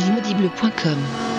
l'inaudible.com.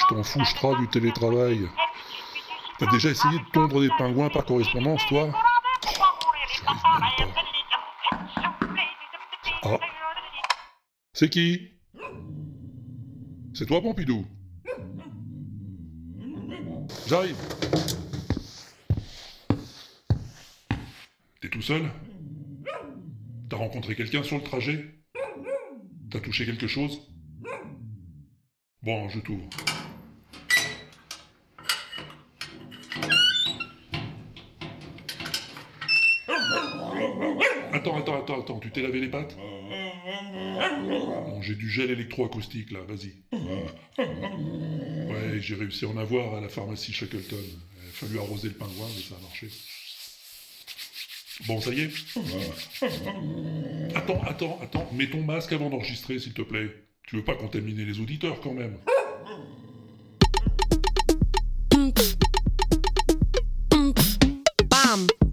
je t'en fous, je trave du télétravail. T'as déjà essayé de tondre des pingouins par correspondance, toi? Ah. C'est qui? C'est toi, Pompidou? J'arrive. T'es tout seul? T'as rencontré quelqu'un sur le trajet? T'as touché quelque chose? Bon, je t'ouvre. Tu t'es lavé les pattes Bon, j'ai du gel électroacoustique là, vas-y. Ouais, j'ai réussi à en avoir à la pharmacie Shackleton. Il a fallu arroser le pingouin, mais ça a marché. Bon, ça y est Attends, attends, attends, mets ton masque avant d'enregistrer, s'il te plaît. Tu veux pas contaminer les auditeurs quand même!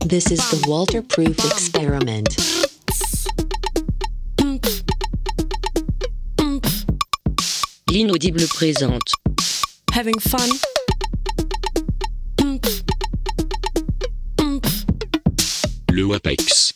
This is the Walter Proof experiment. L'inaudible présente. Having fun? Le WAPEX.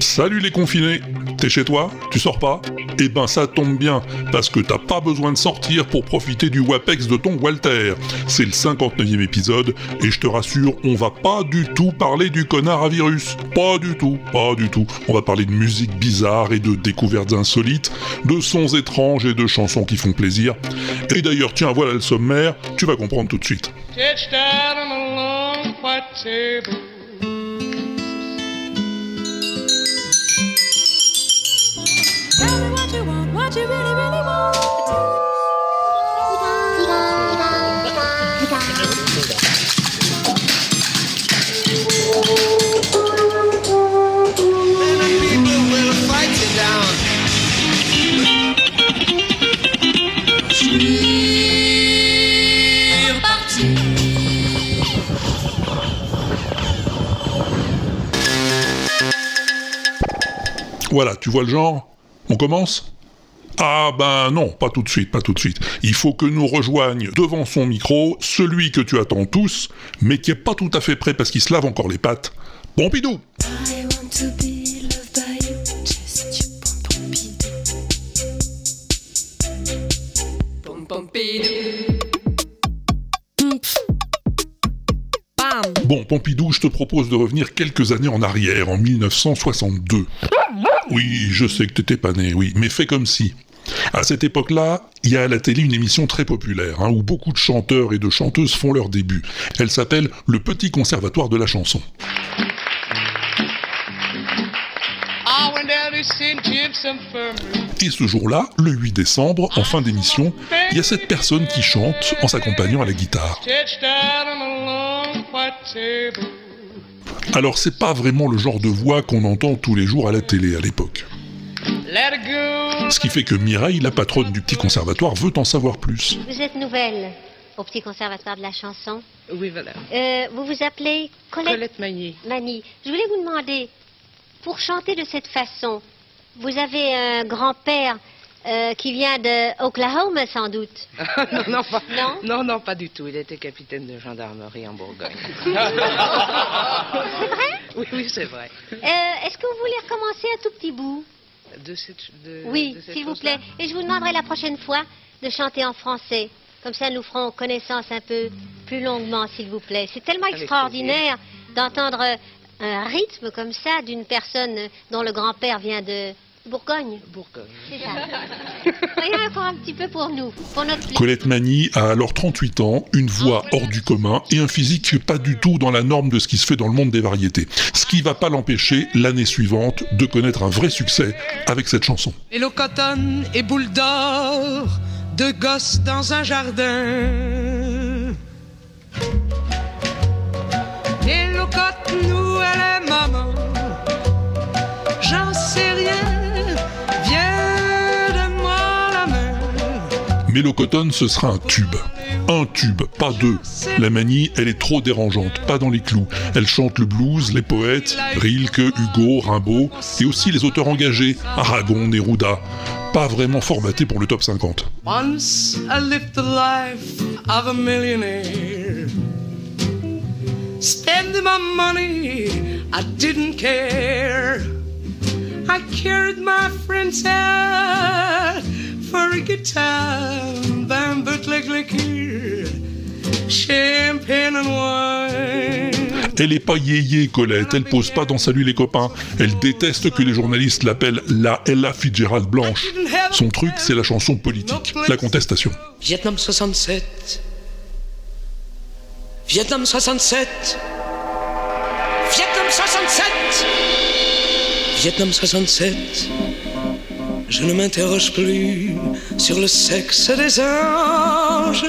Salut les confinés T'es chez toi? Tu sors pas? Eh ben ça tombe bien, parce que t'as pas besoin de sortir pour profiter du WAPEX de ton Walter. C'est le 59e épisode, et je te rassure, on va pas du tout parler du connard à virus. Pas du tout, pas du tout. On va parler de musique bizarre et de découvertes insolites, de sons étranges et de chansons qui font plaisir. Et d'ailleurs, tiens, voilà le sommaire, tu vas comprendre tout de suite. Stretched out on a long white table. Tell me Voilà, tu vois le genre? On commence? Ah ben non, pas tout de suite, pas tout de suite. Il faut que nous rejoigne devant son micro celui que tu attends tous, mais qui est pas tout à fait prêt parce qu'il se lave encore les pattes. Pompidou Bon, Pompidou, je te propose de revenir quelques années en arrière, en 1962. Oui, je sais que t'étais pas né, oui, mais fais comme si. À cette époque-là, il y a à la télé une émission très populaire, hein, où beaucoup de chanteurs et de chanteuses font leur début. Elle s'appelle Le Petit Conservatoire de la chanson. Et ce jour-là, le 8 décembre, en fin d'émission, il y a cette personne qui chante en s'accompagnant à la guitare. Alors c'est pas vraiment le genre de voix qu'on entend tous les jours à la télé à l'époque. Let it go. Ce qui fait que Mireille, la patronne du petit conservatoire, veut en savoir plus. Vous êtes nouvelle au petit conservatoire de la chanson. Oui, voilà. Euh, vous vous appelez Colette, Colette Magnier. Mani. Je voulais vous demander, pour chanter de cette façon, vous avez un grand-père euh, qui vient de Oklahoma sans doute. non, non, pas, Non? non, non, pas du tout. Il était capitaine de gendarmerie en Bourgogne. C'est vrai? Oui, oui, c'est vrai. Euh, Est-ce que vous voulez recommencer un tout petit bout? De cette, de, Oui, s'il vous plaît. Et je vous demanderai la prochaine fois de chanter en français. Comme ça, nous ferons connaissance un peu plus longuement, s'il vous plaît. C'est tellement extraordinaire d'entendre un rythme comme ça d'une personne dont le grand-père vient de Bourgogne, Bourgogne. c'est ça. Voyez encore un petit peu pour nous, pour notre plaisir. Colette Mani a alors 38 ans, une voix hors du commun et un physique pas du tout dans la norme de ce qui se fait dans le monde des variétés. Ce qui va pas l'empêcher, l'année suivante, de connaître un vrai succès avec cette chanson. Hello Cotton et boule d'or, deux gosses dans un jardin. Mélocotone, ce sera un tube. Un tube, pas deux. La manie, elle est trop dérangeante, pas dans les clous. Elle chante le blues, les poètes, Rilke, Hugo, Rimbaud, et aussi les auteurs engagés, Aragon, Neruda. Pas vraiment formaté pour le top 50. Once I lived the life of a millionaire. Spending my money, I didn't care. I carried my friends out for a good time, bamboo liquor, champagne and wine. Elle est pas yéyé, Colette, elle pose pas dans Salut les copains. Elle déteste que les journalistes l'appellent la Ella Fitzgerald blanche. Son truc, c'est la chanson politique, la contestation. Vietnam 67. Vietnam 67. Vietnam 67. Vietnam 67. Je ne m'interroge plus sur le sexe des anges.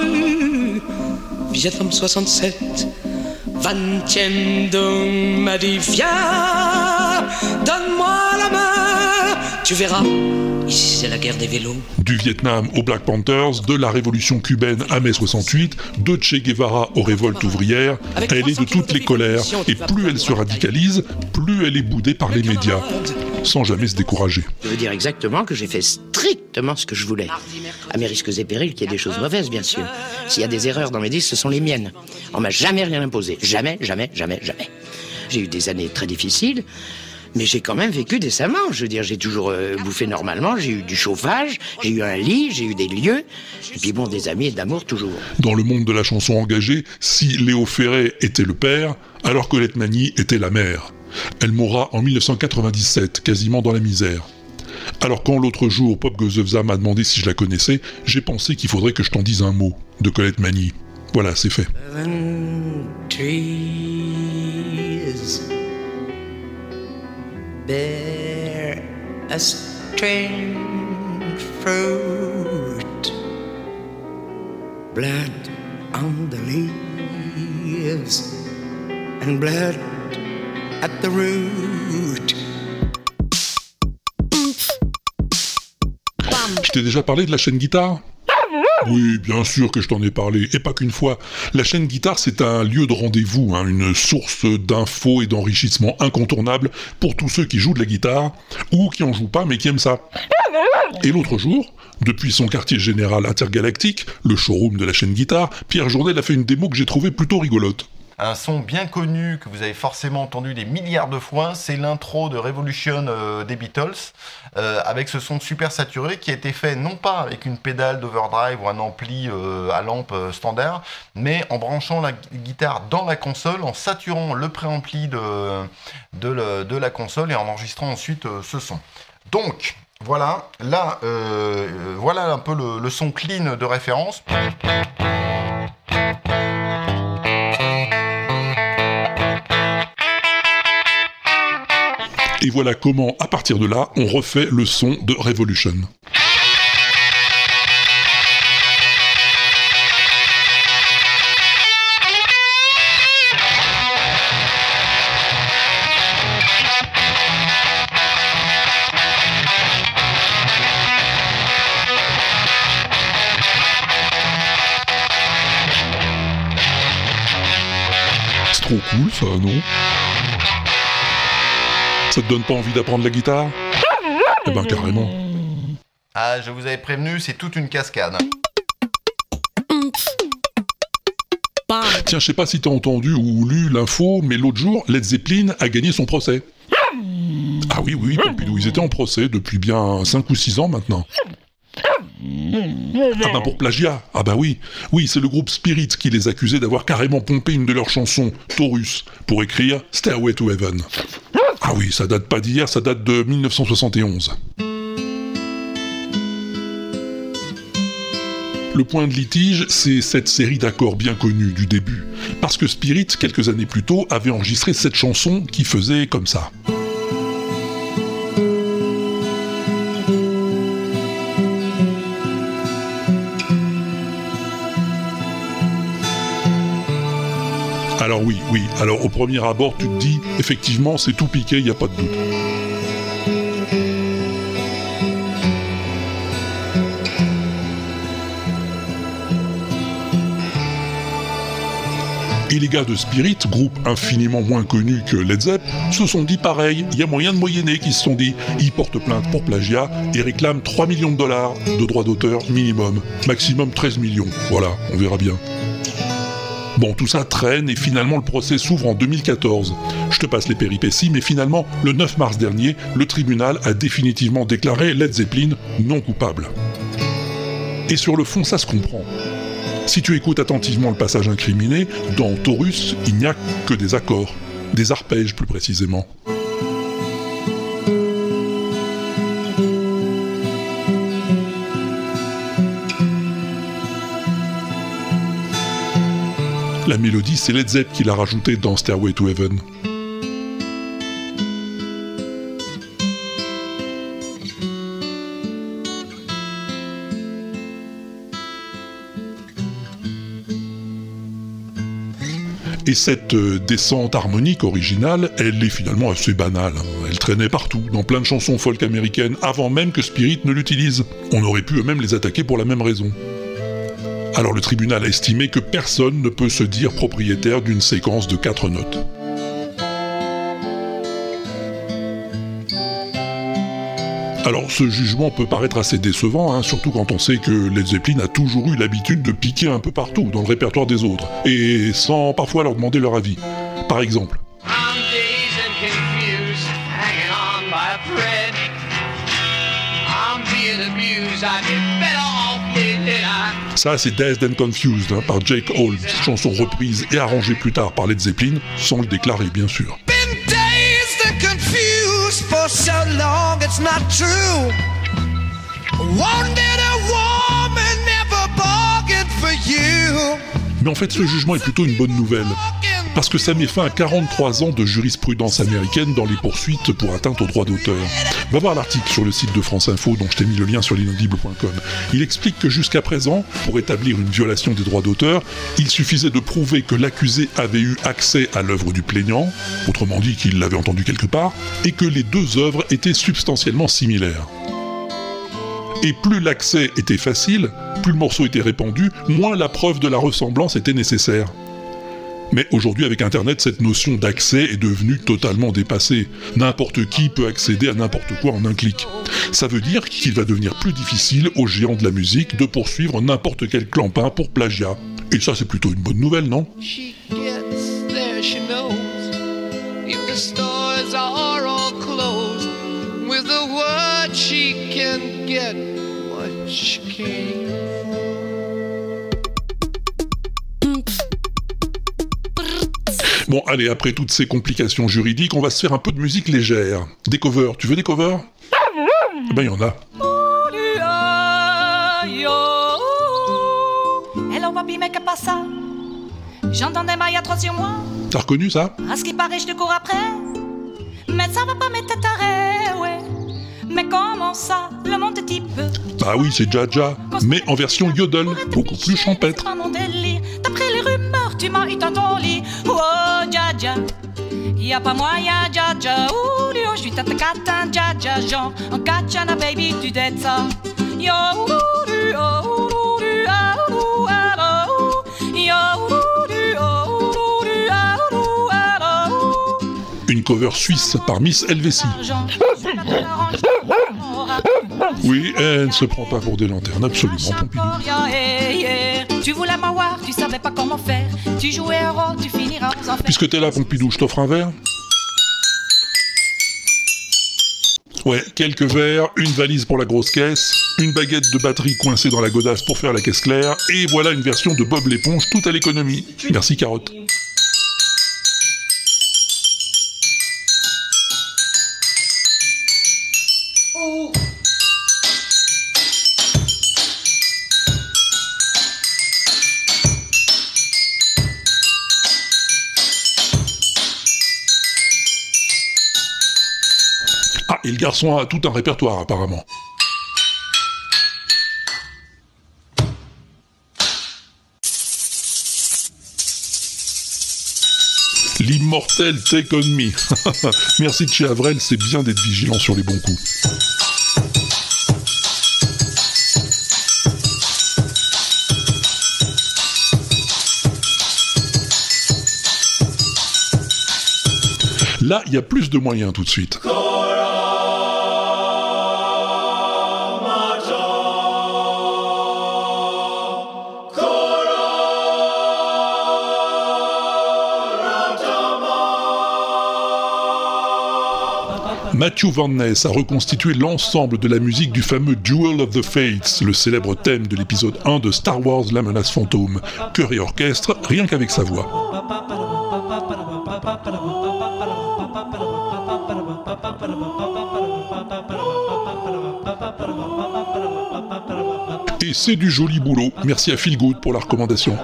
Vietnam 67. Van Tien donne-moi la main. Tu verras, ici c'est la guerre des vélos. Du Vietnam aux Black Panthers, de la révolution cubaine à mai 68, de Che Guevara aux révoltes ouvrières, elle est de toutes les colères, et plus elle se radicalise, plus elle est boudée par les médias, sans jamais se décourager. Je veux dire exactement que j'ai fait strictement ce que je voulais. À mes risques et périls qu'il y ait des choses mauvaises, bien sûr. S'il y a des erreurs dans mes disques, ce sont les miennes. On m'a jamais rien imposé. Jamais, jamais, jamais, jamais. J'ai eu des années très difficiles, mais j'ai quand même vécu décemment. Je veux dire, j'ai toujours euh, bouffé normalement, j'ai eu du chauffage, j'ai eu un lit, j'ai eu des lieux, et puis bon, des amis et d'amour toujours. Dans le monde de la chanson engagée, si Léo Ferré était le père, alors Colette Mani était la mère. Elle mourra en 1997, quasiment dans la misère. Alors quand l'autre jour Pop Gozevza m'a demandé si je la connaissais, j'ai pensé qu'il faudrait que je t'en dise un mot de Colette Mani. Voilà, c'est fait. Seven bear a strange fruit, blood on the leaves and blood at the root. Je t'ai déjà parlé de la chaîne guitare? Oui, bien sûr que je t'en ai parlé, et pas qu'une fois. La chaîne guitare, c'est un lieu de rendez-vous, hein, une source d'infos et d'enrichissement incontournable pour tous ceux qui jouent de la guitare, ou qui en jouent pas mais qui aiment ça. Et l'autre jour, depuis son quartier général intergalactique, le showroom de la chaîne guitare, Pierre Journel a fait une démo que j'ai trouvée plutôt rigolote. Un son bien connu que vous avez forcément entendu des milliards de fois, c'est l'intro de Revolution euh, des Beatles, euh, avec ce son super saturé qui a été fait non pas avec une pédale d'overdrive ou un ampli euh, à lampe standard, mais en branchant la gu- guitare dans la console, en saturant le préampli de, la console et en enregistrant ensuite ce son. Donc, voilà, là, voilà un peu le son clean de référence. Et voilà comment, à partir de là, on refait le son de Revolution. C'est trop cool ça, non? Ça te donne pas envie d'apprendre la guitare Eh ben carrément. Ah, je vous avais prévenu, c'est toute une cascade. Tiens, je sais pas si t'as entendu ou lu l'info, mais l'autre jour, Led Zeppelin a gagné son procès. Ah oui, oui, Pompidou, ils étaient en procès depuis bien 5 ou 6 ans maintenant. Ah ben pour plagiat, ah bah oui, oui, c'est le groupe Spirit qui les accusait d'avoir carrément pompé une de leurs chansons, Taurus, pour écrire Stairway to Heaven. Ah oui, ça date pas d'hier, ça date de 1971. Le point de litige, c'est cette série d'accords bien connue du début, parce que Spirit, quelques années plus tôt, avait enregistré cette chanson qui faisait comme ça. Alors oui, oui, alors au premier abord, tu te dis, effectivement, c'est tout piqué, il n'y a pas de doute. Et les gars de Spirit, groupe infiniment moins connu que Led Zepp, se sont dit pareil, il y a moyen de moyenner qui se sont dit. Ils portent plainte pour plagiat et réclament 3 millions de dollars de droits d'auteur minimum. Maximum 13 millions. Voilà, on verra bien. Bon, tout ça traîne et finalement le procès s'ouvre en 2014. Je te passe les péripéties, mais finalement, le 9 mars dernier, le tribunal a définitivement déclaré Led Zeppelin non coupable. Et sur le fond, ça se comprend. Si tu écoutes attentivement le passage incriminé, dans Taurus, il n'y a que des accords, des arpèges plus précisément. La mélodie, c'est Led Zepp qui l'a rajoutée dans Stairway to Heaven. Et cette euh, descente harmonique originale, elle est finalement assez banale. hein. Elle traînait partout, dans plein de chansons folk américaines, avant même que Spirit ne l'utilise. On aurait pu eux-mêmes les attaquer pour la même raison. Alors le tribunal a estimé que personne ne peut se dire propriétaire d'une séquence de quatre notes. Alors ce jugement peut paraître assez décevant, hein, surtout quand on sait que Led Zeppelin a toujours eu l'habitude de piquer un peu partout dans le répertoire des autres, et sans parfois leur demander leur avis. Par exemple, ça c'est Dazed and Confused hein, par Jake Holmes, chanson reprise et arrangée plus tard par Led Zeppelin, sans le déclarer bien sûr. been dazed and confused for so long, it's not true. Wanted a woman, never bargained for you. Mais en fait ce jugement est plutôt une bonne nouvelle, parce que ça met fin à 43 ans de jurisprudence américaine dans les poursuites pour atteinte aux droits d'auteur. Va voir l'article sur le site de France Info dont je t'ai mis le lien sur l'inaudible.com. Il explique que jusqu'à présent, pour établir une violation des droits d'auteur, il suffisait de prouver que l'accusé avait eu accès à l'œuvre du plaignant, autrement dit qu'il l'avait entendu quelque part, et que les deux œuvres étaient substantiellement similaires. Et plus l'accès était facile, plus le morceau était répandu, moins la preuve de la ressemblance était nécessaire. Mais aujourd'hui, avec Internet, cette notion d'accès est devenue totalement dépassée. N'importe qui peut accéder à n'importe quoi en un clic. Ça veut dire qu'il va devenir plus difficile aux géants de la musique de poursuivre n'importe quel clampin pour plagiat. Et ça, c'est plutôt une bonne nouvelle, non? Bon, allez, après toutes ces complications juridiques, on va se faire un peu de musique légère. Des covers. Tu veux des covers? Eh ben, il y en a. Mais mailles à trois sur moi. T'as reconnu ça? À ce qui paraît, je te cours après. Mais ça va pas m'être taré, ouais. Mais comment ça, le monde est type Bah oui, c'est Jaja, mais en version yodel, beaucoup plus champêtre. D'après les rumeurs, tu m'as eu dans ton lit. Y a pas moyen, Jaja. Ouh, yo, je suis tata catin, Jaja. Genre, en katchana, baby, tu dettes ça. Yo, ah, ouh, ah, ouh. Yo, ouh, ah, ouh. Une cover suisse par Miss Helvétie. Oui, elle ne se prend pas pour des lanternes, absolument, Pompidou. Tu voulais m'avoir, tu savais pas comment faire. Tu jouais un rôle, tu finiras aux enfers. Puisque t'es là, Pompidou, je t'offre un verre Ouais, quelques verres, une valise pour la grosse caisse, une baguette de batterie coincée dans la godasse pour faire la caisse claire, et voilà une version de Bob l'éponge tout à l'économie. Merci Carotte. Garçon a tout un répertoire apparemment. L'immortel Take On Me. Merci de chez Avrel, c'est bien d'être vigilant sur les bons coups. Là, il y a plus de moyens tout de suite. Matthew Van Ness a reconstitué l'ensemble de la musique du fameux Duel of the Fates, le célèbre thème de l'épisode 1 de Star Wars La menace fantôme, chœur et orchestre, rien qu'avec sa voix. Et c'est du joli boulot. Merci à Phil Good pour la recommandation.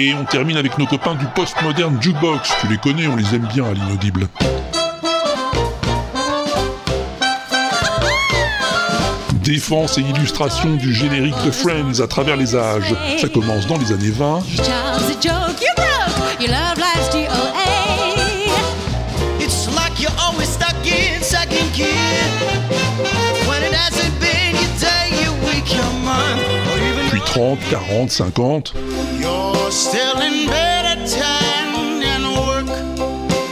Et on termine avec nos copains du postmodern jukebox. Tu les connais, on les aime bien à l'inaudible. Défense et illustration du générique de Friends à travers les âges. Ça commence dans les années 20. 30, 40, 50. you're still in bed at 10 and work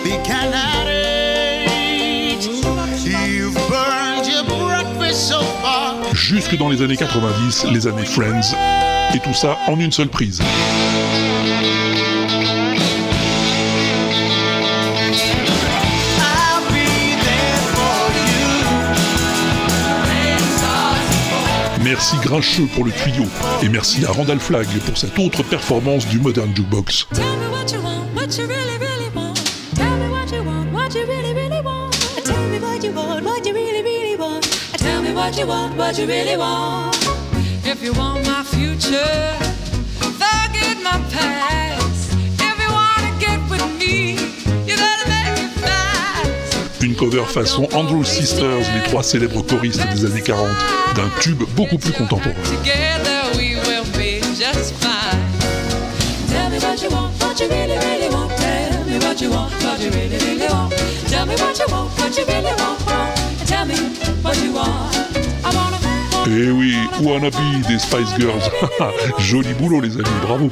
began at 8. You've burned your breakfast so far. Jusque dans les années 90, les années Friends. Et tout ça en une seule prise. Merci Grincheux pour le tuyau. Et merci à Randall Flagg pour cette autre performance du Modern Jukebox. What you want, what you really want. If you want my future, forget my past. Cover façon Andrew Sisters, les trois célèbres choristes des années 40, d'un tube beaucoup plus contemporain. Eh oui, Wannabe des Spice Girls. Joli boulot les amis, bravo.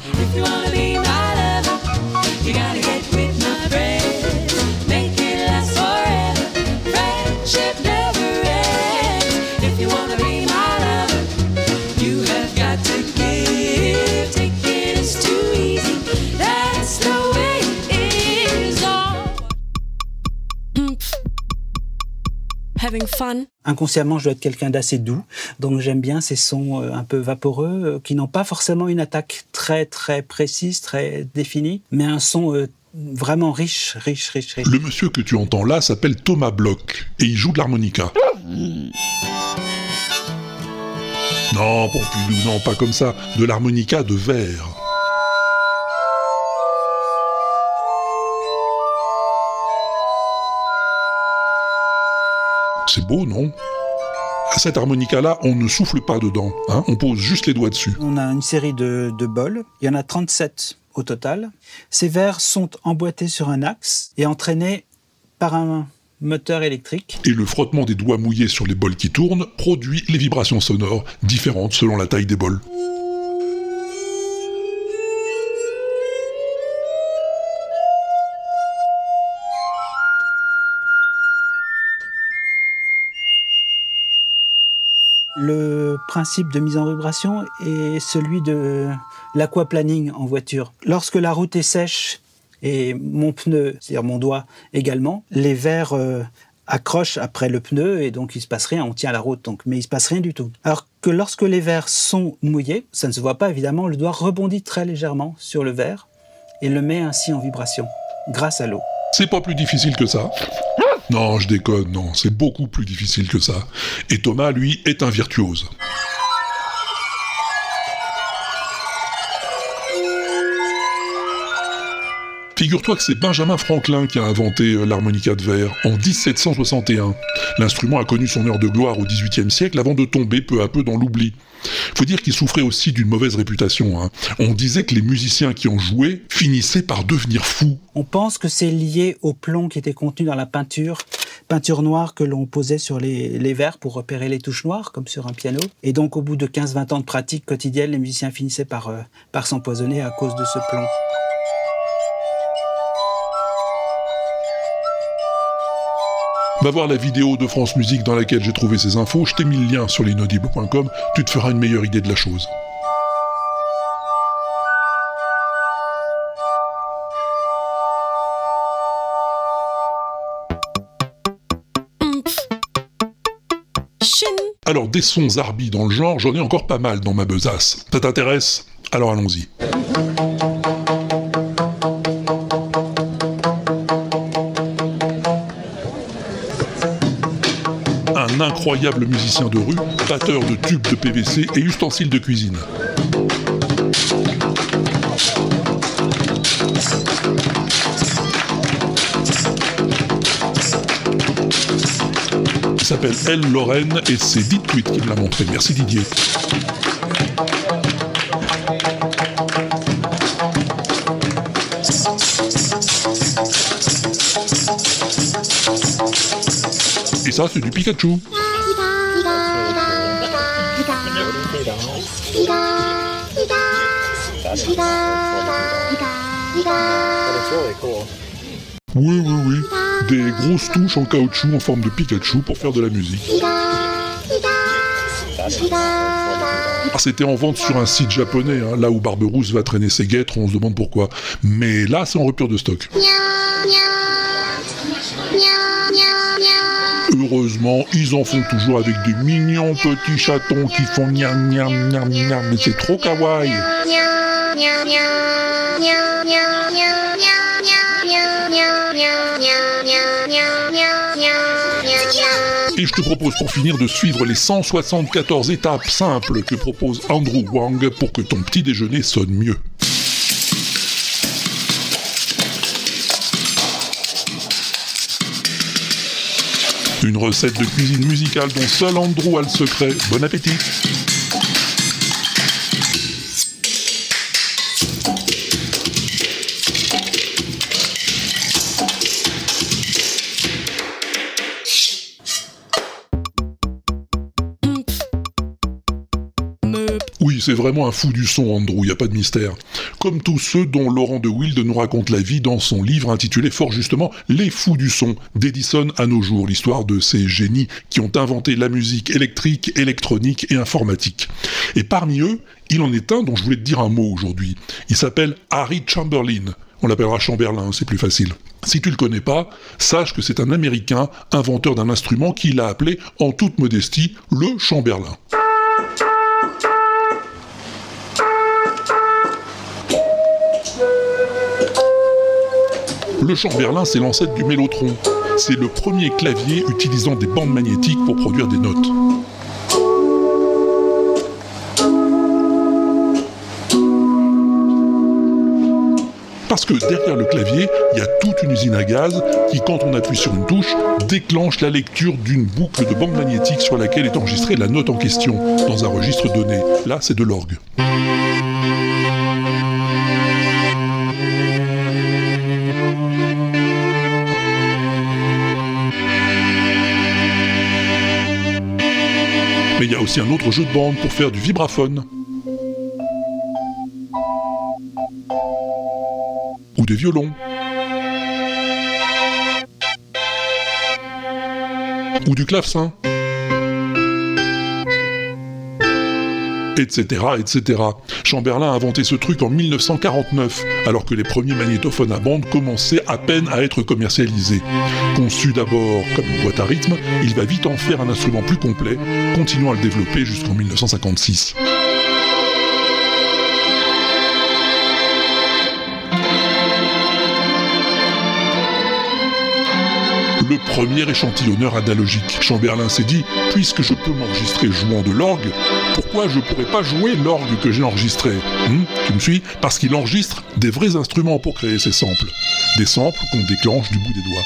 Having fun. Inconsciemment, je dois être quelqu'un d'assez doux, donc j'aime bien ces sons euh, un peu vaporeux euh, qui n'ont pas forcément une attaque très très précise, très définie, mais un son euh, vraiment riche, riche, riche, riche. Le monsieur que tu entends là s'appelle Thomas Bloch et il joue de l'harmonica. Non, Pompidou, non, pas comme ça. De l'harmonica de verre. C'est beau, non Cette harmonica-là, on ne souffle pas dedans. hein, on pose juste les doigts dessus. On a une série de, de bols, il y en a 37 au total. Ces verres sont emboîtés sur un axe et entraînés par un moteur électrique. Et le frottement des doigts mouillés sur les bols qui tournent produit les vibrations sonores, différentes selon la taille des bols. Le principe de mise en vibration est celui de l'aquaplaning en voiture. Lorsque la route est sèche et mon pneu, c'est-à-dire mon doigt également, les verres euh, accrochent après le pneu et donc il se passe rien, on tient la route, donc, mais il se passe rien du tout. Alors que lorsque les verres sont mouillés, ça ne se voit pas évidemment, le doigt rebondit très légèrement sur le verre et le met ainsi en vibration grâce à l'eau. C'est pas plus difficile que ça. Non, je déconne, non, c'est beaucoup plus difficile que ça. Et Thomas, lui, est un virtuose. Figure-toi que c'est Benjamin Franklin qui a inventé euh, l'harmonica de verre en 1761. L'instrument a connu son heure de gloire au XVIIIe siècle avant de tomber peu à peu dans l'oubli. Faut dire qu'il souffrait aussi d'une mauvaise réputation. hein. On disait que les musiciens qui en jouaient finissaient par devenir fous. On pense que c'est lié au plomb qui était contenu dans la peinture, peinture noire que l'on posait sur les, les verres pour repérer les touches noires, comme sur un piano. Et donc, au bout de 15-20 ans de pratique quotidienne, les musiciens finissaient par, euh, par s'empoisonner à cause de ce plomb. Va voir la vidéo de France Musique dans laquelle j'ai trouvé ces infos, je t'ai mis le lien sur l'inaudible.com, tu te feras une meilleure idée de la chose. Alors des sons zarbi dans le genre, j'en ai encore pas mal dans ma besace. Ça t'intéresse? Alors allons-y. Incroyable musicien de rue, batteur de tubes de PVC et ustensiles de cuisine. Il s'appelle Elle Lorraine et c'est Tweet qui me l'a montré. Merci Didier. Et ça, c'est du Pikachu. Oui, oui, oui. Des grosses touches en caoutchouc en forme de Pikachu pour faire de la musique. Ah, C'était en vente sur un site japonais, hein, là où Barberousse va traîner ses guêtres, on se demande pourquoi. Mais là, c'est en rupture de stock. Heureusement, ils en font toujours avec des mignons petits chatons qui font niam niam niam niam, mais c'est trop kawaii. Et je te propose pour finir de suivre les 174 étapes simples que propose Andrew Wang pour que ton petit déjeuner sonne mieux. Une recette de cuisine musicale dont seul Andrew a le secret. Bon appétit Oui, c'est vraiment un fou du son, Andrew, y a pas de mystère. Comme tous ceux dont Laurent de Wild nous raconte la vie dans son livre intitulé fort justement Les fous du son, d'Edison à nos jours, l'histoire de ces génies qui ont inventé la musique électrique, électronique et informatique. Et parmi eux, il en est un dont je voulais te dire un mot aujourd'hui. Il s'appelle Harry Chamberlain. On l'appellera Chamberlain, c'est plus facile. Si tu le connais pas, sache que c'est un Américain inventeur d'un instrument qu'il a appelé, en toute modestie, le Chamberlain. Le Chamberlain, c'est l'ancêtre du mélotron. C'est le premier clavier utilisant des bandes magnétiques pour produire des notes. Parce que derrière le clavier, il y a toute une usine à gaz qui, quand on appuie sur une touche, déclenche la lecture d'une boucle de bande magnétique sur laquelle est enregistrée la note en question, dans un registre donné. Là, c'est de l'orgue. Mais il y a aussi un autre jeu de bande pour faire du vibraphone. Ou des violons. Ou du clavecin. Etc, etc. Chamberlain a inventé ce truc en 1949, alors que les premiers magnétophones à bande commençaient à peine à être commercialisés. Conçu d'abord comme une boîte à rythme, il va vite en faire un instrument plus complet, continuant à le développer jusqu'en 1956. Le premier échantillonneur analogique. Chamberlain s'est dit, puisque je peux m'enregistrer jouant de l'orgue, pourquoi je pourrais pas jouer l'orgue que j'ai enregistré? Hmm Tu me suis? Parce qu'il enregistre des vrais instruments pour créer ces samples. Des samples qu'on déclenche du bout des doigts.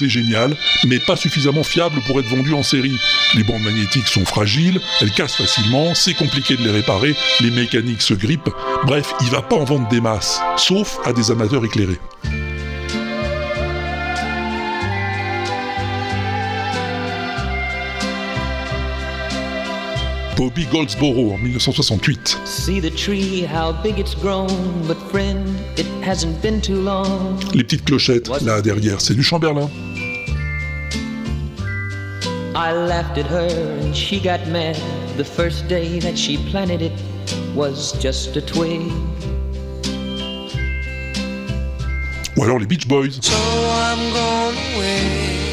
C'est génial, mais pas suffisamment fiable pour être vendu en série. Les bandes magnétiques sont fragiles, elles cassent facilement, c'est compliqué de les réparer, les mécaniques se grippent, bref, il va pas en vendre des masses, sauf à des amateurs éclairés. Bobby Goldsboro en 1968. See the tree, how big it's grown, but friend, it hasn't been too long. Les petites clochettes, là derrière, c'est du Chamberlain. I laughed at her and she got mad. The first day that she planted it was just a twig. Ou alors les Beach Boys. So I'm going away.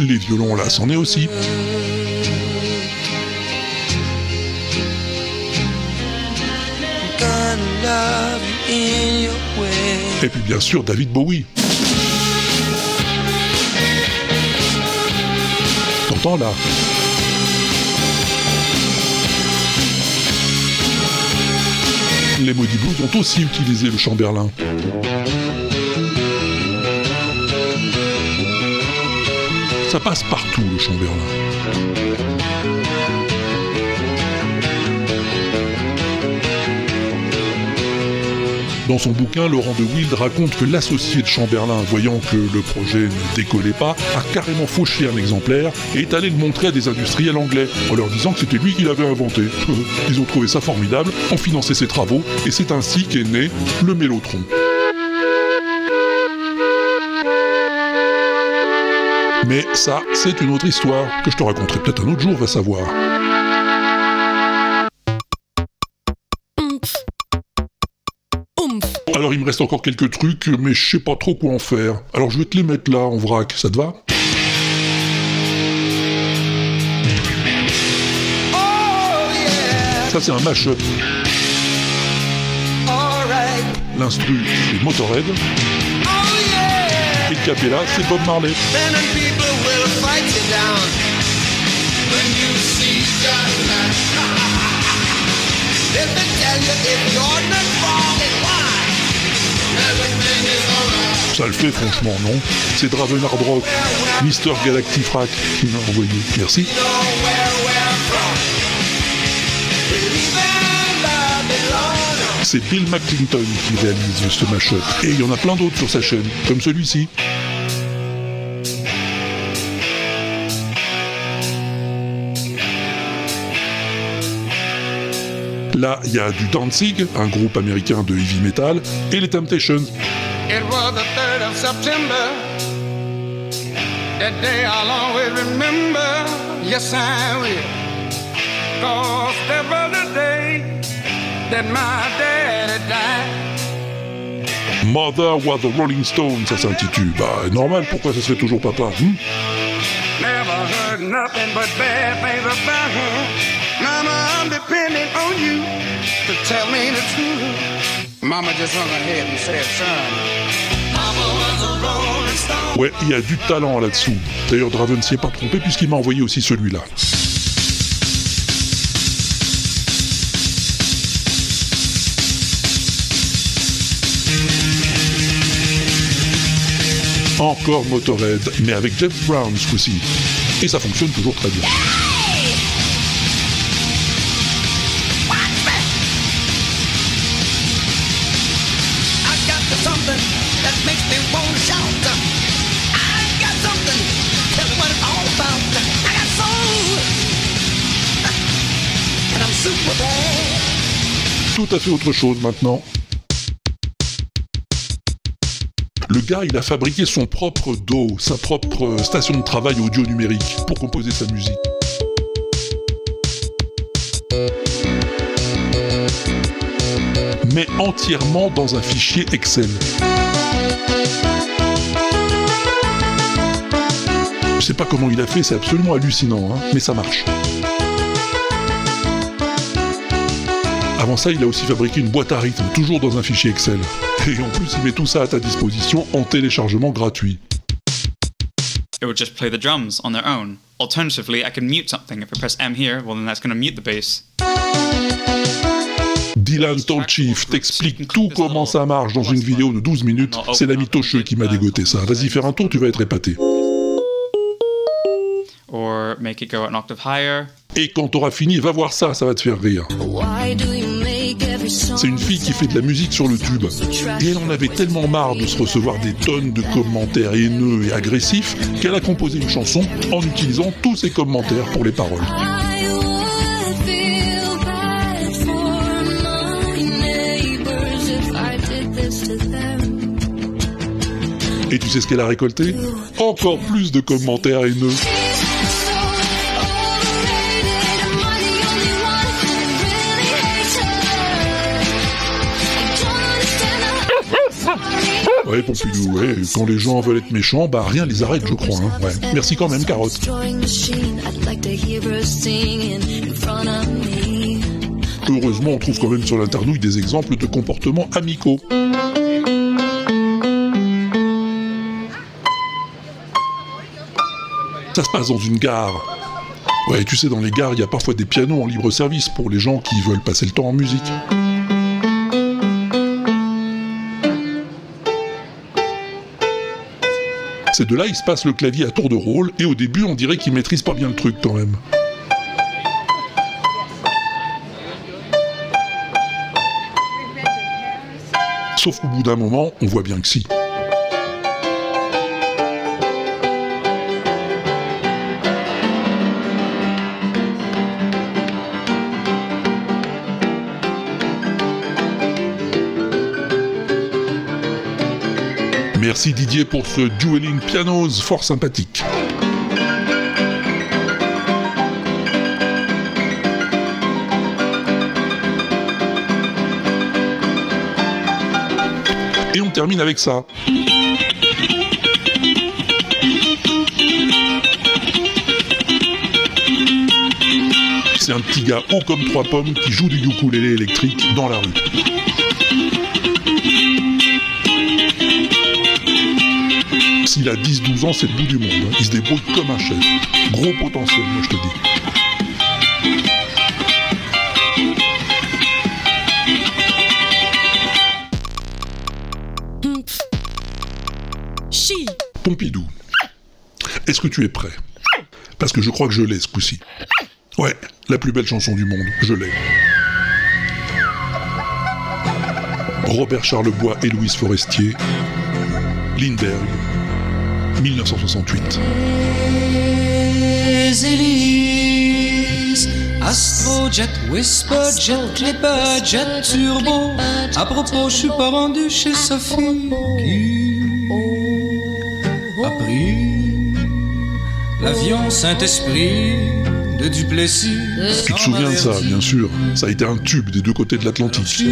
Les violons là, c'en est aussi. Et puis bien sûr David Bowie. T'entends là Les Maudits Blues ont aussi utilisé le Chamberlain. Ça passe partout le Chamberlain. Dans son bouquin, Laurent de Wild raconte que l'associé de Chamberlain, voyant que le projet ne décollait pas, a carrément fauché un exemplaire et est allé le montrer à des industriels anglais, en leur disant que c'était lui qui l'avait inventé. Ils ont trouvé ça formidable, ont financé ses travaux, et c'est ainsi qu'est né le Mélotron. Mais ça, c'est une autre histoire que je te raconterai peut-être un autre jour, va savoir. Alors il me reste encore quelques trucs, mais je sais pas trop quoi en faire. Alors je vais te les mettre là en vrac, ça te va? Ça c'est un mash-up. L'instru c'est Motorhead. Et le capella c'est Bob Marley. Ça le fait franchement, non? C'est Draven Hard Rock, Mister Galactifrac qui m'a envoyé. Merci. C'est Bill McClinton qui réalise ce mashup. Et il y en a plein d'autres sur sa chaîne, comme celui-ci. Là, il y a du Danzig, un groupe américain de heavy metal, et les Temptations. It was the 3rd of September. That day I'll always remember. Yes, I will. Cause that was the day that my daddy died. Mother was the Rolling Stone, ça s'intitule. Bah, normal, pourquoi ça serait toujours papa hmm? Never heard nothing but bad things about her. Mama, I'm on you. Mama just hung her head and said, son. Ouais, il y a du talent là-dessous. D'ailleurs, Draven s'y est pas trompé puisqu'il m'a envoyé aussi celui-là. Encore Motorhead, mais avec Jeff Brown ce coup-ci. Et ça fonctionne toujours très bien. Tout à fait autre chose maintenant. Le gars, il a fabriqué son propre DAW, sa propre station de travail audio numérique pour composer sa musique. Mais entièrement dans un fichier Excel. Sais pas comment il a fait, c'est absolument hallucinant, hein, mais ça marche. Avant ça, il a aussi fabriqué une boîte à rythme, toujours dans un fichier Excel. Et en plus, il met tout ça à ta disposition en téléchargement gratuit. It would just play the drums on their own. Alternatively, I can mute something. If I press M here, well then that's going to mute the bass. Dylan Tolchief t'explique tout comment ça marche dans une vidéo de 12 minutes. C'est l'ami Tocheux qui m'a dégoté ça. Vas-y, faire un tour, tu vas être épaté. Or make it go an octave higher. Et quand t'auras fini, va voir ça, ça va te faire rire. C'est une fille qui fait de la musique sur le tube. Et elle en avait tellement marre de se recevoir des tonnes de commentaires haineux et agressifs qu'elle a composé une chanson en utilisant tous ces commentaires pour les paroles. Et tu sais ce qu'elle a récolté? Encore plus de commentaires haineux. Ouais, Pompidou, ouais, quand les gens veulent être méchants, bah rien les arrête, je crois. Hein. Ouais. Merci quand même, Carotte. Heureusement, on trouve quand même sur l'internouille des exemples de comportements amicaux. Ça se passe dans une gare. Ouais, tu sais, dans les gares, il y a parfois des pianos en libre service pour les gens qui veulent passer le temps en musique. Ces deux-là, ils se passent le clavier à tour de rôle, et au début, on dirait qu'ils maîtrisent pas bien le truc quand même. Sauf qu'au bout d'un moment, on voit bien que si. Merci Didier pour ce dueling pianos fort sympathique. Et on termine avec ça. C'est un petit gars haut comme trois pommes qui joue du ukulélé électrique dans la rue. S'il a 10-12 ans, c'est le bout du monde. hein. Il se débrouille comme un chef. Gros potentiel, moi je te dis. Pompidou, est-ce que tu es prêt? Parce que je crois que je l'ai ce coup-ci. Ouais, la plus belle chanson du monde, je l'ai. Robert Charlebois et Louise Forestier, Lindbergh, 1968. Élise, Astrojet, Whisperjet, Clipper, Jet Turbo. À propos, je suis pas rendu chez Sophie qui a pris l'avion Saint-Esprit de Duplessis. Tu te souviens de ça, bien sûr. Ça a été un tube des deux côtés de l'Atlantique.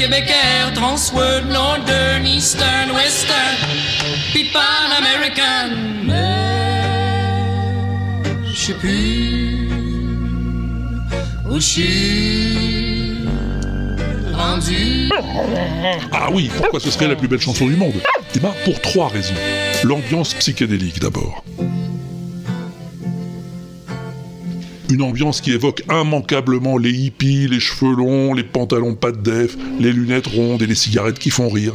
Air, Transworld, Northern, Eastern, Western, puis American. Mais je sais plus où je suis rendu. Ah oui, pourquoi ce serait la plus belle chanson du monde? Eh ben, pour trois raisons. L'ambiance psychédélique d'abord. Une ambiance qui évoque immanquablement les hippies, les cheveux longs, les pantalons pas de def, les lunettes rondes et les cigarettes qui font rire.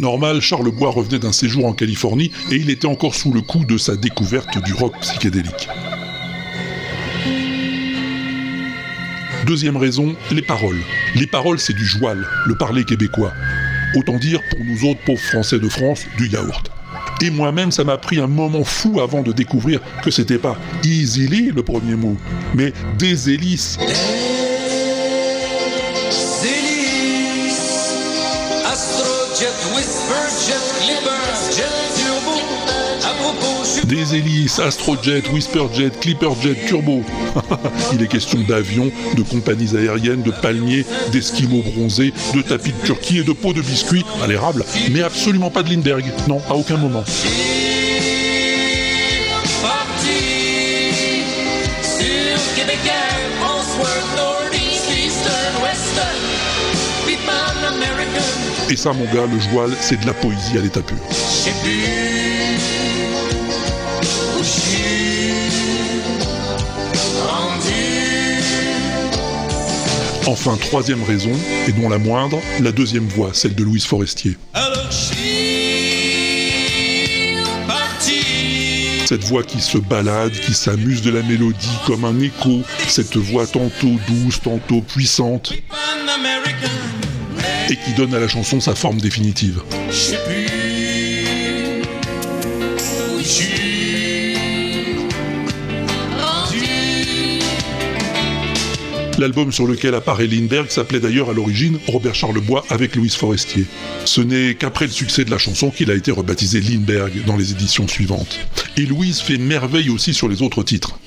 Normal, Charles Bois revenait d'un séjour en Californie et il était encore sous le coup de sa découverte du rock psychédélique. Deuxième raison, les paroles. Les paroles, c'est du joual, le parler québécois. Autant dire, pour nous autres pauvres Français de France, du yaourt. Et moi-même, ça m'a pris un moment fou avant de découvrir que c'était pas easily le premier mot, mais des hélices. Zélis, Astrojet, Astrojet, Des hélices, Astrojet, Whisperjet, Clipperjet, Turbo. Il est question d'avions, de compagnies aériennes, de palmiers, d'esquimaux bronzés, de tapis de Turquie et de pots de biscuits à l'érable, mais absolument pas de Lindbergh. Non, à aucun moment. Et ça, mon gars, le joual, c'est de la poésie à l'état pur. Enfin, troisième raison, et non la moindre, la deuxième voix, celle de Louise Forestier. Alors. Cette voix qui se balade, qui s'amuse de la mélodie comme un écho, cette voix tantôt douce, tantôt puissante, et qui donne à la chanson sa forme définitive. L'album sur lequel apparaît Lindbergh s'appelait d'ailleurs à l'origine Robert Charlebois avec Louise Forestier. Ce n'est qu'après le succès de la chanson qu'il a été rebaptisé Lindbergh dans les éditions suivantes. Et Louise fait merveille aussi sur les autres titres.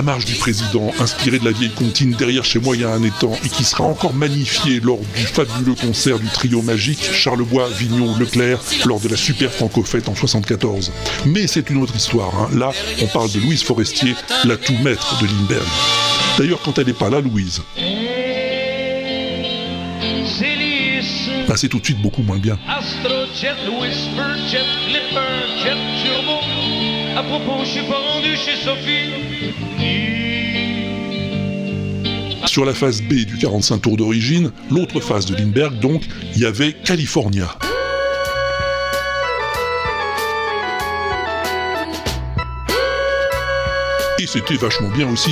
La marche du président, inspirée de la vieille comptine derrière chez moi il y a un étang, et qui sera encore magnifiée lors du fabuleux concert du trio magique Charlebois, Vignon, Leclerc, lors de la super franco-fête en 74. Mais c'est une autre histoire, hein. là on parle de Louise Forestier, la tout maître de Lindbergh. D'ailleurs quand elle n'est pas là, Louise, bah, c'est tout de suite beaucoup moins bien. Suis pas rendu chez Sophie. Sur la phase B du 45 tours d'origine, l'autre phase de Lindbergh donc, il y avait California. Et c'était vachement bien aussi.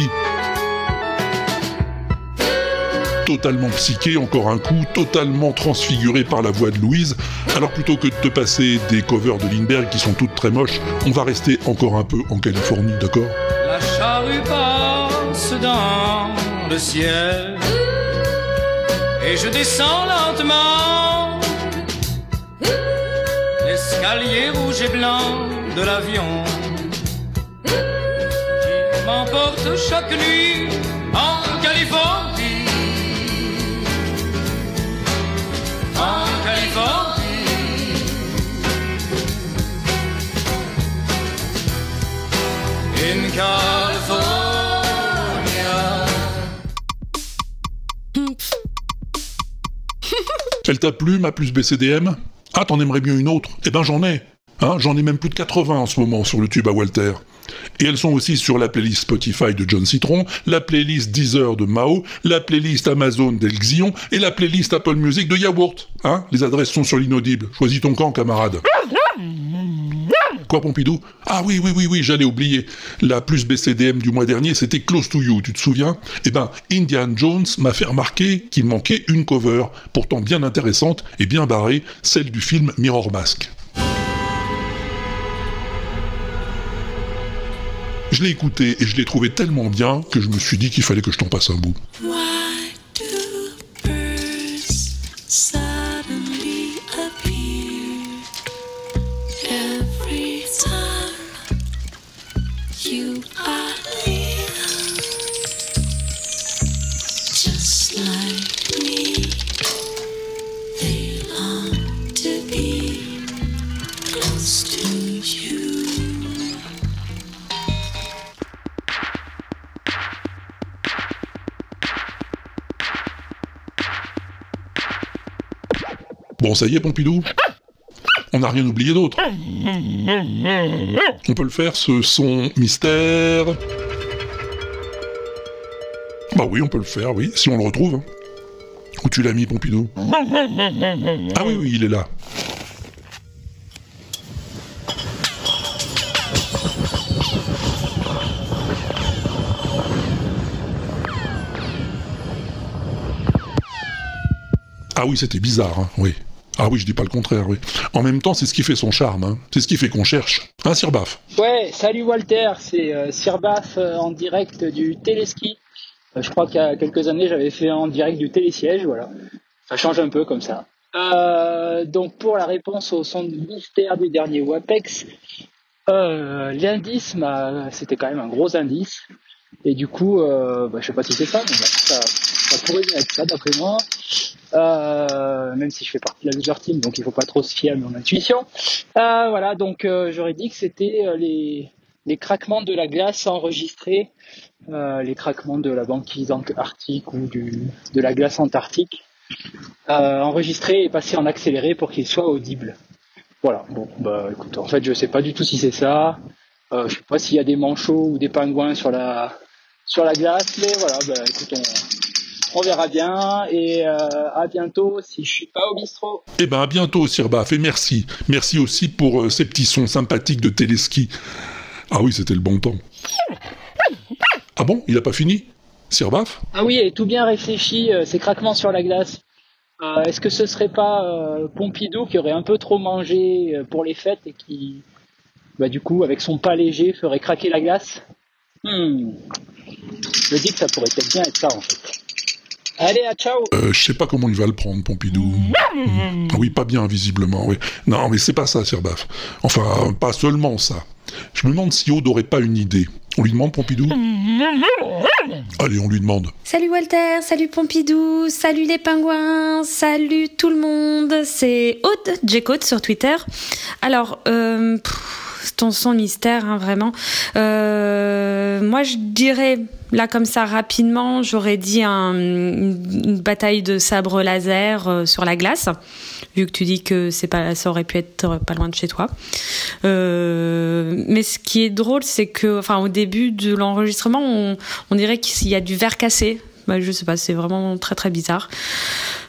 Totalement psyché, encore un coup, totalement transfiguré par la voix de Louise. Alors plutôt que de te passer des covers de Lindbergh qui sont toutes très moches, on va rester encore un peu en Californie, d'accord? La charrue passe dans le ciel. Et je descends lentement l'escalier rouge et blanc de l'avion qui m'emporte chaque nuit en In California. Elle t'a plu, ma plus BCDM Ah, t'en aimerais bien une autre Eh ben j'en ai Hein, J'en ai même plus de 80 en ce moment sur le tube à Walter. Et elles sont aussi sur la playlist Spotify de John Citron, la playlist Deezer de Mao, la playlist Amazon d'El Xion et la playlist Apple Music de Yaourt. Hein Les adresses sont sur l'inaudible. Choisis ton camp, camarade. Quoi, Pompidou? Ah oui, oui, oui, oui, j'allais oublier. La plus BCDM du mois dernier, c'était Close to You, tu te souviens? Eh ben, Indiana Jones m'a fait remarquer qu'il manquait une cover, pourtant bien intéressante et bien barrée, celle du film Mirror Mask. Je l'ai écouté et je l'ai trouvé tellement bien que je me suis dit qu'il fallait que je t'en passe un bout. Bon, ça y est, Pompidou on n'a rien oublié d'autre. On peut le faire, ce son mystère. Bah oui, on peut le faire, oui, si on le retrouve. Hein. Où tu l'as mis, Pompidou? Ah oui, oui, il est là. Ah oui, c'était bizarre, hein, oui. Ah oui, je dis pas le contraire, oui. En même temps, c'est ce qui fait son charme, hein. c'est ce qui fait qu'on cherche. Hein, Sir Baf Ouais, salut Walter, c'est euh, Sir Baf euh, en direct du téléski. Euh, je crois qu'il y a quelques années, j'avais fait en direct du télésiège, voilà. Ça change un peu comme ça. Euh, donc pour la réponse au son de mystère du dernier WAPEX, l'indice, m'a- c'était quand même un gros indice. Et du coup, bah, je sais pas si c'est ça, mais bah, ça, ça pourrait être ça d'après moi. Euh, même si je fais partie de la loser team, donc il faut pas trop se fier à mon intuition. Euh, voilà, donc euh, j'aurais dit que c'était les, craquements de la glace enregistrés, les craquements de la banquise arctique ou de la glace antarctique, enregistrés et passés en accéléré pour qu'ils soient audibles. Voilà, bon, bah écoute, en fait je sais pas du tout si c'est ça. Euh, je sais pas s'il y a des manchots ou des pingouins sur la sur la glace, mais voilà, bah écoute, on, on verra bien et euh, à bientôt si je suis pas au bistrot. Eh ben à bientôt, Sir Baf, et merci. Merci aussi pour euh, ces petits sons sympathiques de téléski. Ah oui, c'était le bon temps. Ah bon, il a pas fini Sir Baf Ah oui, et tout bien réfléchi, euh, ces craquements sur la glace. Est-ce que ce serait pas Pompidou qui aurait un peu trop mangé pour les fêtes et qui, bah, du coup, avec son pas léger, ferait craquer la glace? Hmm. Je dis que ça pourrait peut-être bien être ça en fait. Allez, à ciao Euh, je sais pas comment il va le prendre, Pompidou. Hmm. Oui, pas bien, visiblement, oui. Non, mais c'est pas ça, Sir Baf. Enfin, pas seulement ça. Je me demande si Aude aurait pas une idée. On lui demande, Pompidou? Allez, on lui demande. Salut Walter, salut Pompidou, salut les pingouins, salut tout le monde. C'est Aude Jcode sur Twitter. Alors, euh, pff, ton son mystère, hein, vraiment. Euh, moi, je dirais là comme ça rapidement, j'aurais dit un- une, bataille de sabre laser euh, sur la glace. Vu que tu dis que c'est pas, ça aurait pu être pas loin de chez toi. Euh, mais ce qui est drôle, c'est que, enfin, au début de l'enregistrement, on, on dirait qu'il y a du verre cassé. Bah, je sais pas, c'est vraiment très très bizarre.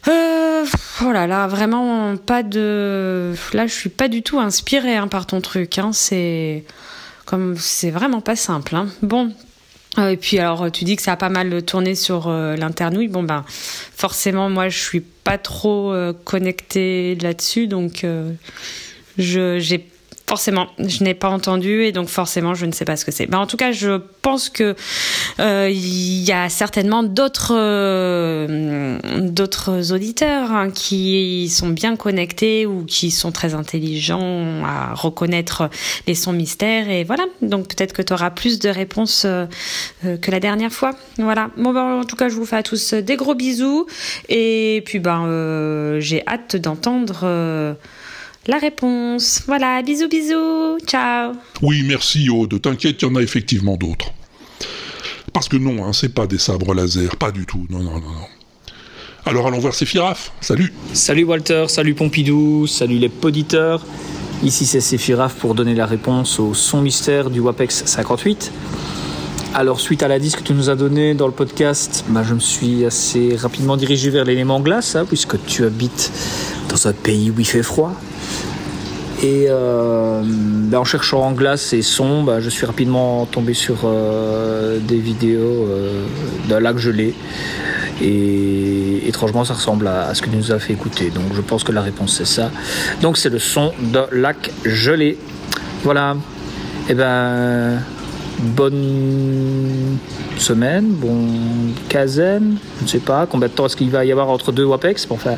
Euh, oh là là, vraiment pas de. Là, je suis pas du tout inspirée hein, par ton truc. Hein. C'est comme c'est vraiment pas simple. Hein. Bon. Et puis alors, tu dis que ça a pas mal tourné sur euh, l'internouille. Bon ben, forcément, moi, je suis pas trop euh, connectée là-dessus, donc euh, je j'ai forcément, je n'ai pas entendu et donc forcément, je ne sais pas ce que c'est. Ben, en tout cas, je pense que euh, il y a certainement d'autres euh, auditeurs hein, qui sont bien connectés ou qui sont très intelligents à reconnaître les sons mystères et voilà. Donc peut-être que tu auras plus de réponses euh, que la dernière fois. Voilà. Bon ben, en tout cas, je vous fais à tous des gros bisous et puis ben j'ai hâte d'entendre la réponse. Voilà, bisous bisous. Ciao. Oui, merci, Aude. T'inquiète, il y en a effectivement d'autres. Parce que non, hein, c'est pas des sabres laser, pas du tout. Non, non, non, non. Alors allons voir ces. Salut Salut Walter, salut Pompidou, salut les poditeurs. Ici c'est Séphiraf pour donner la réponse au son mystère du WAPEX 58. Alors suite à l'indice que tu nous as donné dans le podcast, bah, je me suis assez rapidement dirigé vers l'élément glace, hein, puisque tu habites dans un pays où il fait froid. Et euh, bah, en cherchant en glace et son, bah, je suis rapidement tombé sur euh, des vidéos euh, d'un lac gelé. Et étrangement, ça ressemble à, ce que nous as fait écouter. Donc je pense que la réponse c'est ça. Donc c'est le son d'un lac gelé. Voilà. Et ben, bonne semaine, bon quinzaine, je ne sais pas combien de temps est-ce qu'il va y avoir entre deux WAPEX. Bon, enfin,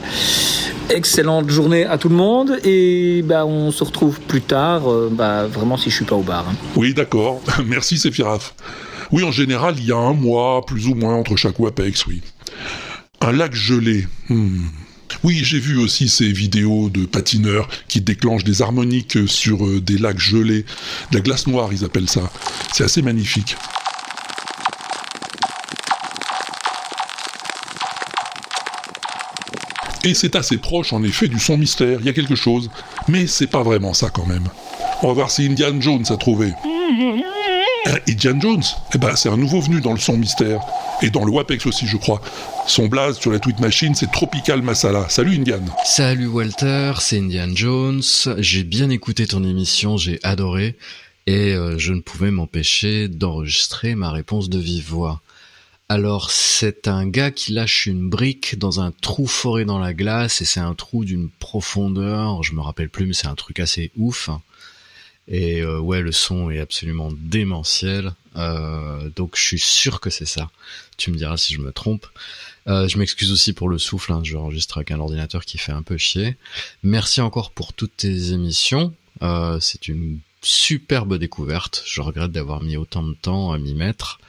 excellente journée à tout le monde et bah, on se retrouve plus tard, euh, bah, vraiment si je suis pas au bar. hein. Oui, d'accord. Merci, Séphiraf. Oui, en général, il y a un mois, plus ou moins, entre chaque WAPEX, oui. Un lac gelé. hmm. Oui, j'ai vu aussi ces vidéos de patineurs qui déclenchent des harmoniques sur euh, des lacs gelés. De la glace noire, ils appellent ça. C'est assez magnifique. Et c'est assez proche, en effet, du son mystère. Il y a quelque chose. Mais c'est pas vraiment ça, quand même. On va voir si Indiana Jones a trouvé. Euh, Indiana Jones Eh ben, c'est un nouveau venu dans le son mystère. Et dans le WAPEX aussi, je crois. Son blaze sur la tweet machine, c'est Tropical Masala. Salut Indian. Salut Walter, c'est Indiana Jones. J'ai bien écouté ton émission, j'ai adoré. Et euh, je ne pouvais m'empêcher d'enregistrer ma réponse de vive voix. Alors c'est un gars qui lâche une brique dans un trou foré dans la glace et c'est un trou d'une profondeur, je me rappelle plus mais c'est un truc assez ouf. Et euh, ouais le son est absolument démentiel. Euh, donc je suis sûr que c'est ça. Tu me diras si je me trompe. Euh, je m'excuse aussi pour le souffle, hein, je enregistre avec un ordinateur qui fait un peu chier. Merci encore pour toutes tes émissions. C'est une superbe découverte. Je regrette d'avoir mis autant de temps à m'y mettre.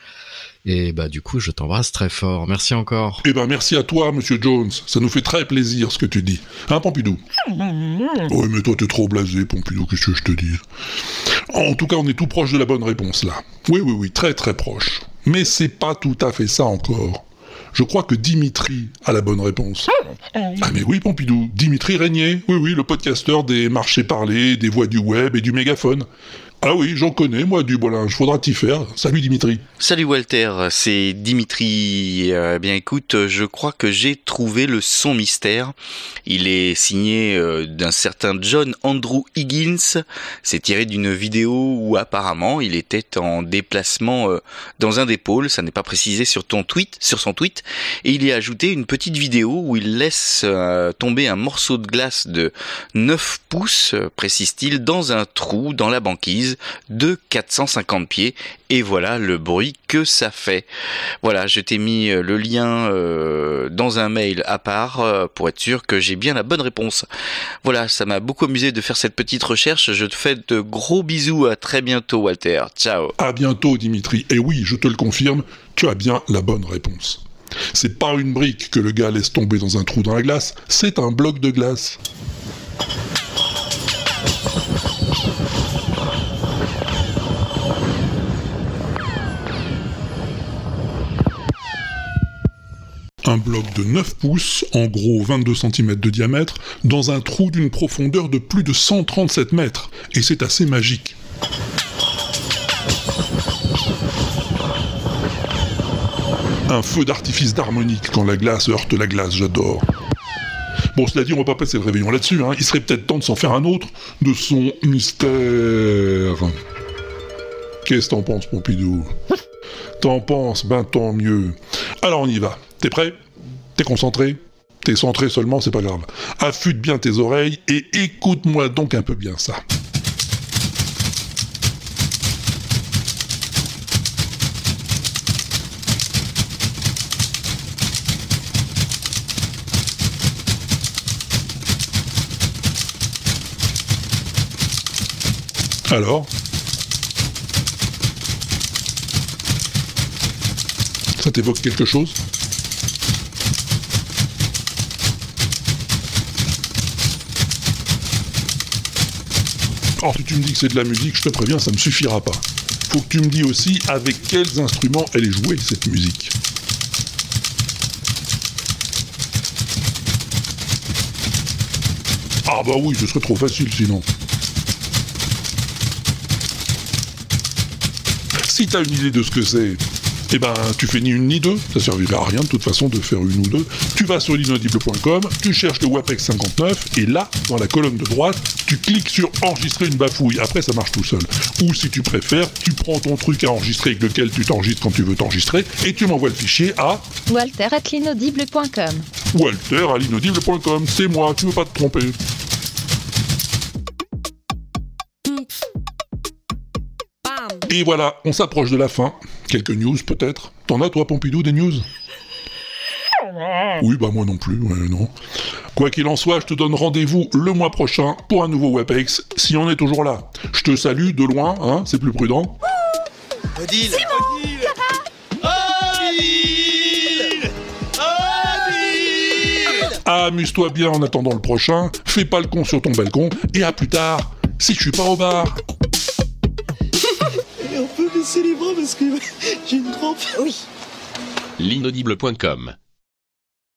Et bah du coup, je t'embrasse très fort. Merci encore. Eh ben merci à toi, Monsieur Jones. Ça nous fait très plaisir ce que tu dis. Hein, Pompidou? Oui, mais toi t'es trop blasé, Pompidou. Qu'est-ce que je te dis? En tout cas, on est tout proche de la bonne réponse là. Oui, oui, oui, très très proche. Mais c'est pas tout à fait ça encore. Je crois que Dimitri a la bonne réponse. Ah mais oui, Pompidou, Dimitri Régnier, oui, oui, le podcasteur des marchés parlés, des voix du web et du mégaphone. Ah oui, j'en connais, moi, du bolinge. Faudra t'y faire. Salut Dimitri. Salut Walter, c'est Dimitri. Euh, bien écoute, je crois que j'ai trouvé le son mystère. Il est signé euh, d'un certain John Andrew Higgins. C'est tiré d'une vidéo où apparemment il était en déplacement euh, dans un des pôles. Ça n'est pas précisé sur ton tweet, sur son tweet. Et il y a ajouté une petite vidéo où il laisse euh, tomber un morceau de glace de 9 pouces, précise-t-il, dans un trou dans la banquise de 450 pieds et voilà le bruit que ça fait. Voilà, je t'ai mis euh, le lien euh, dans un mail à part euh, pour être sûr que j'ai bien la bonne réponse. Voilà, ça m'a beaucoup amusé de faire cette petite recherche. Je te fais de gros bisous. À très bientôt, Walter. Ciao. À bientôt, Dimitri. Et oui, je te le confirme, tu as bien la bonne réponse. C'est pas une brique que le gars laisse tomber dans un trou dans la glace, c'est un bloc de glace. Un bloc de 9 pouces, en gros 22 cm de diamètre, dans un trou d'une profondeur de plus de 137 mètres. Et c'est assez magique. Un feu d'artifice d'harmonique quand la glace heurte la glace, j'adore. Bon, cela dit, on va pas passer le réveillon là-dessus, hein. Il serait peut-être temps de s'en faire un autre de son mystère. Qu'est-ce que t'en penses, Pompidou? T'en penses Ben tant mieux. Alors on y va. T'es prêt? Concentré T'es centré seulement, c'est pas grave. Affûte bien tes oreilles et écoute-moi donc un peu bien ça. Alors? Ça t'évoque quelque chose? Alors si tu me dis que c'est de la musique, je te préviens, ça ne me suffira pas. Faut que tu me dis aussi avec quels instruments elle est jouée, cette musique. Ah bah oui, ce serait trop facile sinon. Si t'as une idée de ce que c'est, eh ben tu fais ni une ni deux, ça servirait à rien de toute façon de faire une ou deux. Tu vas sur l'inaudible.com, tu cherches le WAPEX 59 et là, dans la colonne de droite, tu cliques sur enregistrer une bafouille. Après, ça marche tout seul. Ou si tu préfères, tu prends ton truc à enregistrer avec lequel tu t'enregistres quand tu veux t'enregistrer et tu m'envoies le fichier à Walter at l'inaudible.com. Walter à l'inaudible.com. C'est moi, tu veux pas te tromper. Et voilà, on s'approche de la fin. Quelques news peut-être. T'en as toi Pompidou des news? Oui, bah moi non plus, ouais, non. Quoi qu'il en soit, je te donne rendez-vous le mois prochain pour un nouveau WebEx, si on est toujours là. Je te salue de loin, hein, c'est plus prudent. Odile Simon Odile Odile Amuse-toi bien en attendant le prochain, fais pas le con sur ton balcon, et à plus tard, si je suis pas au bar. Et on peut baisser les bras parce que j'ai une crampe. Oui. L'inaudible.com